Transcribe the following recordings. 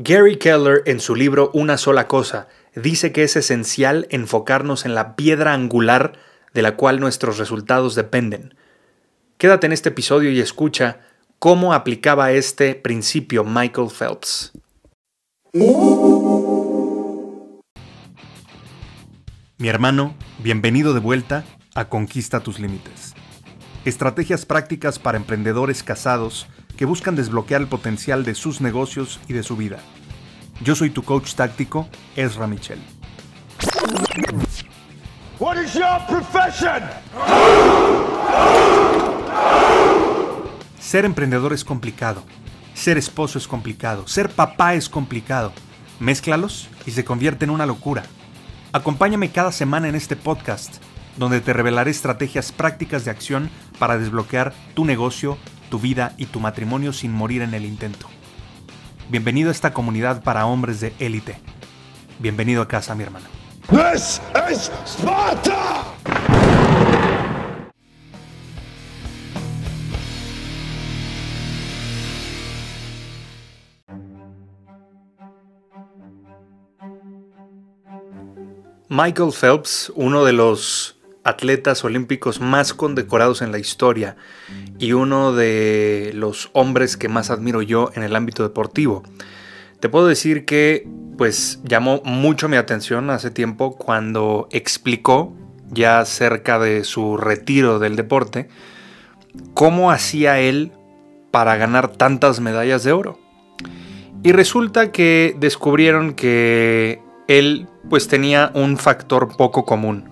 Gary Keller en su libro Una sola cosa dice que es esencial enfocarnos en la piedra angular de la cual nuestros resultados dependen. Quédate en este episodio y escucha cómo aplicaba este principio Michael Phelps. Mi hermano, bienvenido de vuelta a Conquista tus Límites. Estrategias prácticas para emprendedores casados que buscan desbloquear el potencial de sus negocios y de su vida. Yo soy tu coach táctico, Ezra Michel. What is your profession? Ser emprendedor es complicado. Ser esposo es complicado. Ser papá es complicado. Mézclalos y se convierte en una locura. Acompáñame cada semana en este podcast, donde te revelaré estrategias prácticas de acción para desbloquear tu negocio tu vida y tu matrimonio sin morir en el intento. Bienvenido a esta comunidad para hombres de élite. Bienvenido a casa, mi hermano. This is Sparta! Michael Phelps, uno de los atletas olímpicos más condecorados en la historia y uno de los hombres que más admiro yo en el ámbito deportivo. Te puedo decir que pues llamó mucho mi atención hace tiempo cuando explicó ya cerca de su retiro del deporte cómo hacía él para ganar tantas medallas de oro. Y resulta que descubrieron que él pues tenía un factor poco común.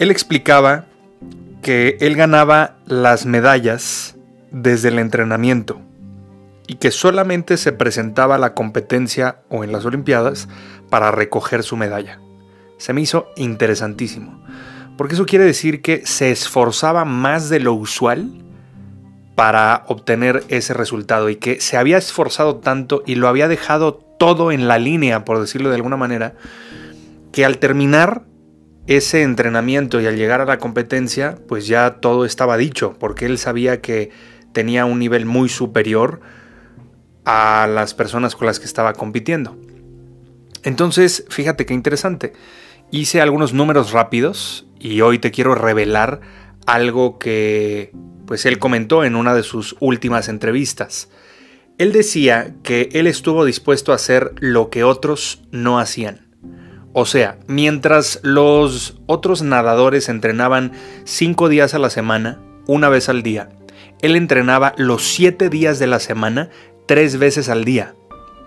Él explicaba que él ganaba las medallas desde el entrenamiento y que solamente se presentaba a la competencia o en las Olimpiadas para recoger su medalla. Se me hizo interesantísimo, porque eso quiere decir que se esforzaba más de lo usual para obtener ese resultado y que se había esforzado tanto y lo había dejado todo en la línea, por decirlo de alguna manera, que al terminar ese entrenamiento y al llegar a la competencia, pues ya todo estaba dicho, porque él sabía que tenía un nivel muy superior a las personas con las que estaba compitiendo. Entonces, fíjate qué interesante. Hice algunos números rápidos y hoy te quiero revelar algo que pues él comentó en una de sus últimas entrevistas. Él decía que él estuvo dispuesto a hacer lo que otros no hacían. O sea, mientras los otros nadadores entrenaban cinco días a la semana, una vez al día, él entrenaba los siete días de la semana, tres veces al día.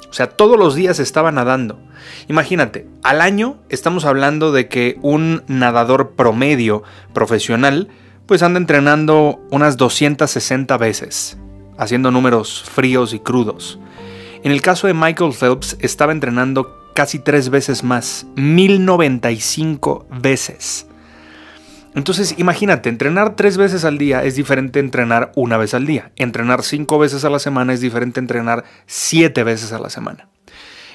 O sea, todos los días estaba nadando. Imagínate, al año estamos hablando de que un nadador promedio profesional pues anda entrenando unas 260 veces, haciendo números fríos y crudos. En el caso de Michael Phelps estaba entrenando casi tres veces más, 1095 veces. Entonces imagínate, entrenar tres veces al día es diferente a entrenar una vez al día. Entrenar cinco veces a la semana es diferente a entrenar siete veces a la semana.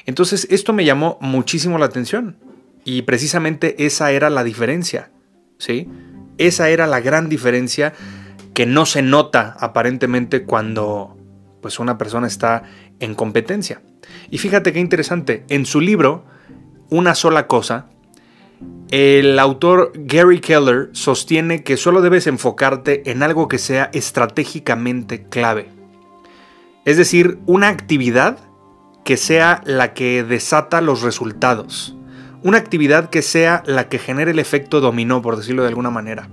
Entonces esto me llamó muchísimo la atención y precisamente esa era la diferencia, ¿sí? Esa era la gran diferencia que no se nota aparentemente cuando pues una persona está en competencia. Y fíjate qué interesante, en su libro, Una sola cosa, el autor Gary Keller sostiene que solo debes enfocarte en algo que sea estratégicamente clave. Es decir, una actividad que sea la que desata los resultados. Una actividad que sea la que genere el efecto dominó, por decirlo de alguna manera.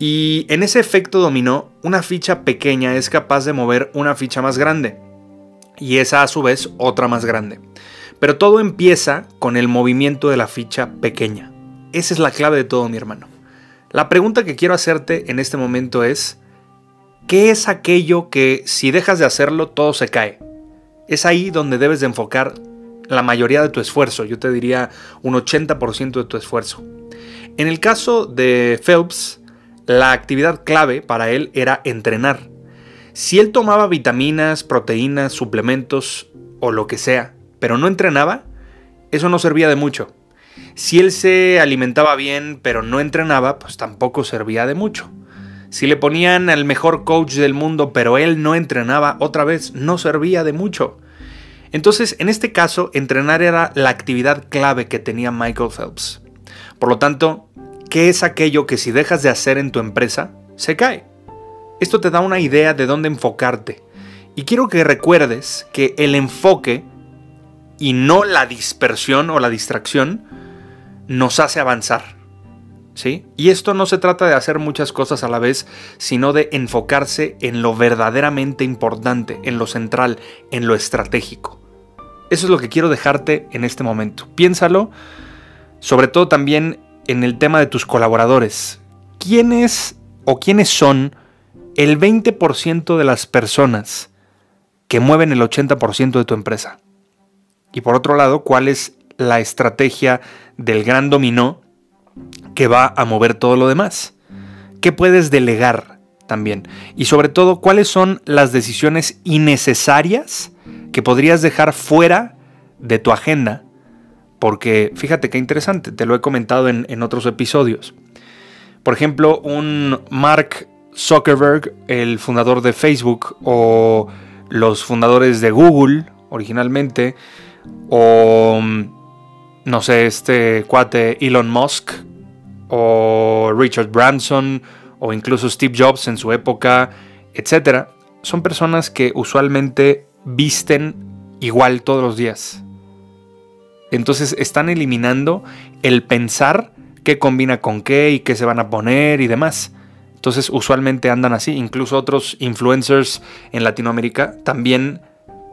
Y en ese efecto dominó, una ficha pequeña es capaz de mover una ficha más grande y esa a su vez otra más grande. Pero todo empieza con el movimiento de la ficha pequeña. Esa es la clave de todo, mi hermano. La pregunta que quiero hacerte en este momento es, ¿qué es aquello que si dejas de hacerlo todo se cae? Es ahí donde debes de enfocar la mayoría de tu esfuerzo, yo te diría un 80% de tu esfuerzo. En el caso de Phelps, la actividad clave para él era entrenar. Si él tomaba vitaminas, proteínas, suplementos o lo que sea, pero no entrenaba, eso no servía de mucho. Si él se alimentaba bien, pero no entrenaba, pues tampoco servía de mucho. Si le ponían al mejor coach del mundo, pero él no entrenaba, otra vez no servía de mucho. Entonces, en este caso, entrenar era la actividad clave que tenía Michael Phelps. Por lo tanto, ¿qué es aquello que si dejas de hacer en tu empresa, se cae? Esto te da una idea de dónde enfocarte. Y quiero que recuerdes que el enfoque y no la dispersión o la distracción nos hace avanzar. ¿Sí? Y esto no se trata de hacer muchas cosas a la vez, sino de enfocarse en lo verdaderamente importante, en lo central, en lo estratégico. Eso es lo que quiero dejarte en este momento. Piénsalo, sobre todo también en el tema de tus colaboradores. ¿Quiénes o quiénes son el 20% de las personas que mueven el 80% de tu empresa? Y por otro lado, ¿cuál es la estrategia del gran dominó que va a mover todo lo demás. ¿Qué puedes delegar también? Y sobre todo, ¿cuáles son las decisiones innecesarias que podrías dejar fuera de tu agenda? Porque fíjate qué interesante, te lo he comentado en, en otros episodios. Por ejemplo, un Mark Zuckerberg, el fundador de Facebook, o los fundadores de Google originalmente, o no sé, este cuate Elon Musk, o Richard Branson o incluso Steve Jobs en su época, etc. Son personas que usualmente visten igual todos los días. Entonces están eliminando el pensar qué combina con qué y qué se van a poner y demás. Entonces usualmente andan así. Incluso otros influencers en Latinoamérica también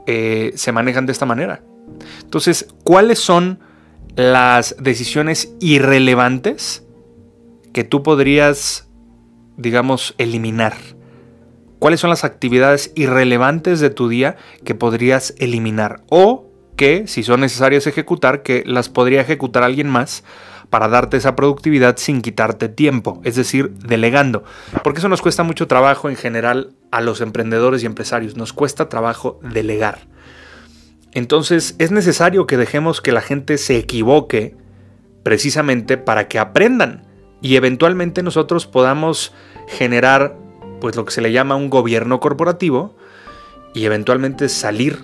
eh, se manejan de esta manera. Entonces, ¿cuáles son las decisiones irrelevantes que tú podrías, digamos, eliminar? ¿Cuáles son las actividades irrelevantes de tu día que podrías eliminar? O que, si son necesarias ejecutar, que las podría ejecutar alguien más para darte esa productividad sin quitarte tiempo, es decir, delegando. Porque eso nos cuesta mucho trabajo en general a los emprendedores y empresarios, nos cuesta trabajo delegar. Entonces es necesario que dejemos que la gente se equivoque precisamente para que aprendan y eventualmente nosotros podamos generar pues lo que se le llama un gobierno corporativo y eventualmente salir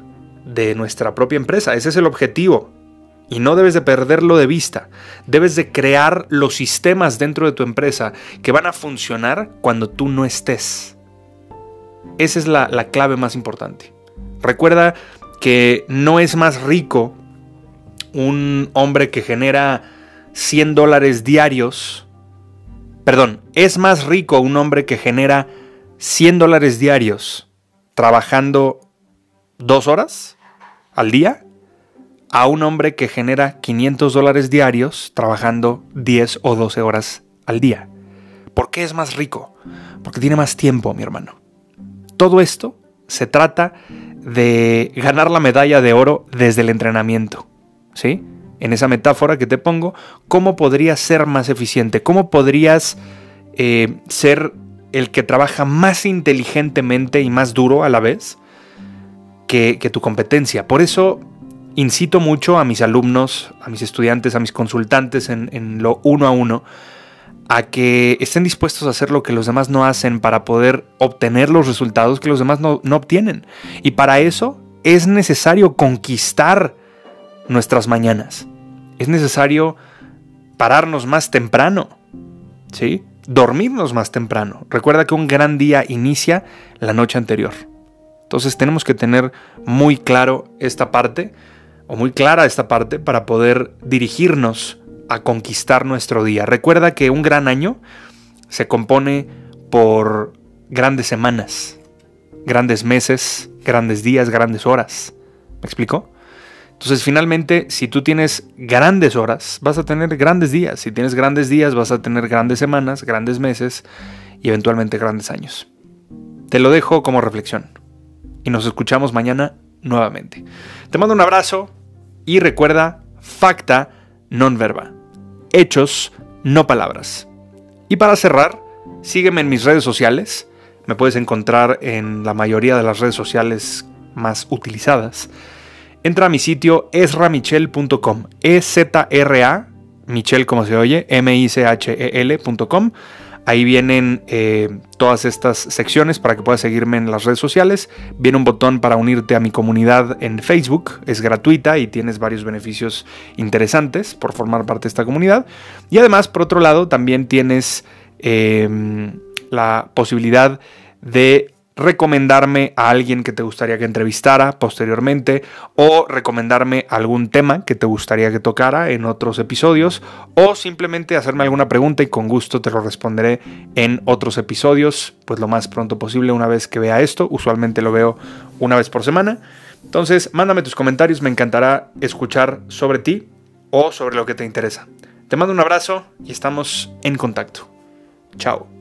de nuestra propia empresa. Ese es el objetivo. Y no debes de perderlo de vista. Debes de crear los sistemas dentro de tu empresa que van a funcionar cuando tú no estés. Esa es la, la clave más importante. Recuerda que no es más rico un hombre que genera 100 dólares diarios Perdón, es más rico un hombre que genera 100 dólares diarios trabajando dos horas al día a un hombre que genera 500 dólares diarios trabajando 10 o 12 horas al día. ¿Por qué es más rico? Porque tiene más tiempo, mi hermano. Todo esto se trata de ganar la medalla de oro desde el entrenamiento. ¿Sí? en esa metáfora que te pongo, cómo podrías ser más eficiente, cómo podrías eh, ser el que trabaja más inteligentemente y más duro a la vez que, tu competencia. Por eso incito mucho a mis alumnos, a mis estudiantes, a mis consultantes en, lo uno a uno, a que estén dispuestos a hacer lo que los demás no hacen para poder obtener los resultados que los demás no, no obtienen. Y para eso es necesario conquistar nuestras mañanas es necesario pararnos más temprano, ¿sí? Dormirnos más temprano. Recuerda que un gran día inicia la noche anterior. Entonces tenemos que tener muy claro esta parte, o muy clara esta parte, para poder dirigirnos a conquistar nuestro día. Recuerda que un gran año se compone por grandes semanas, grandes meses, grandes días, grandes horas. ¿Me explico? Entonces, finalmente, si tú tienes grandes horas, vas a tener grandes días. Si tienes grandes días, vas a tener grandes semanas, grandes meses y eventualmente grandes años. Te lo dejo como reflexión. Y nos escuchamos mañana nuevamente. Te mando un abrazo y recuerda, facta non verba. Hechos, no palabras. Y para cerrar, sígueme en mis redes sociales. Me puedes encontrar en la mayoría de las redes sociales más utilizadas entra a mi sitio esramichel.com. E-Z-R-A, Michel como se oye, M-I-C-H-E-L.com. Ahí vienen eh, todas estas secciones para que puedas seguirme en las redes sociales. Viene un botón para unirte a mi comunidad en Facebook. Es gratuita y tienes varios beneficios interesantes por formar parte de esta comunidad. Y además, por otro lado, también tienes em, la posibilidad de recomendarme a alguien que te gustaría que entrevistara posteriormente o recomendarme algún tema que te gustaría que tocara en otros episodios o simplemente hacerme alguna pregunta y con gusto te lo responderé en otros episodios pues lo más pronto posible una vez que vea esto. Usualmente lo veo una vez por semana. Entonces mándame tus comentarios me encantará escuchar sobre ti o sobre lo que te interesa. Te mando un abrazo y estamos en contacto. Chao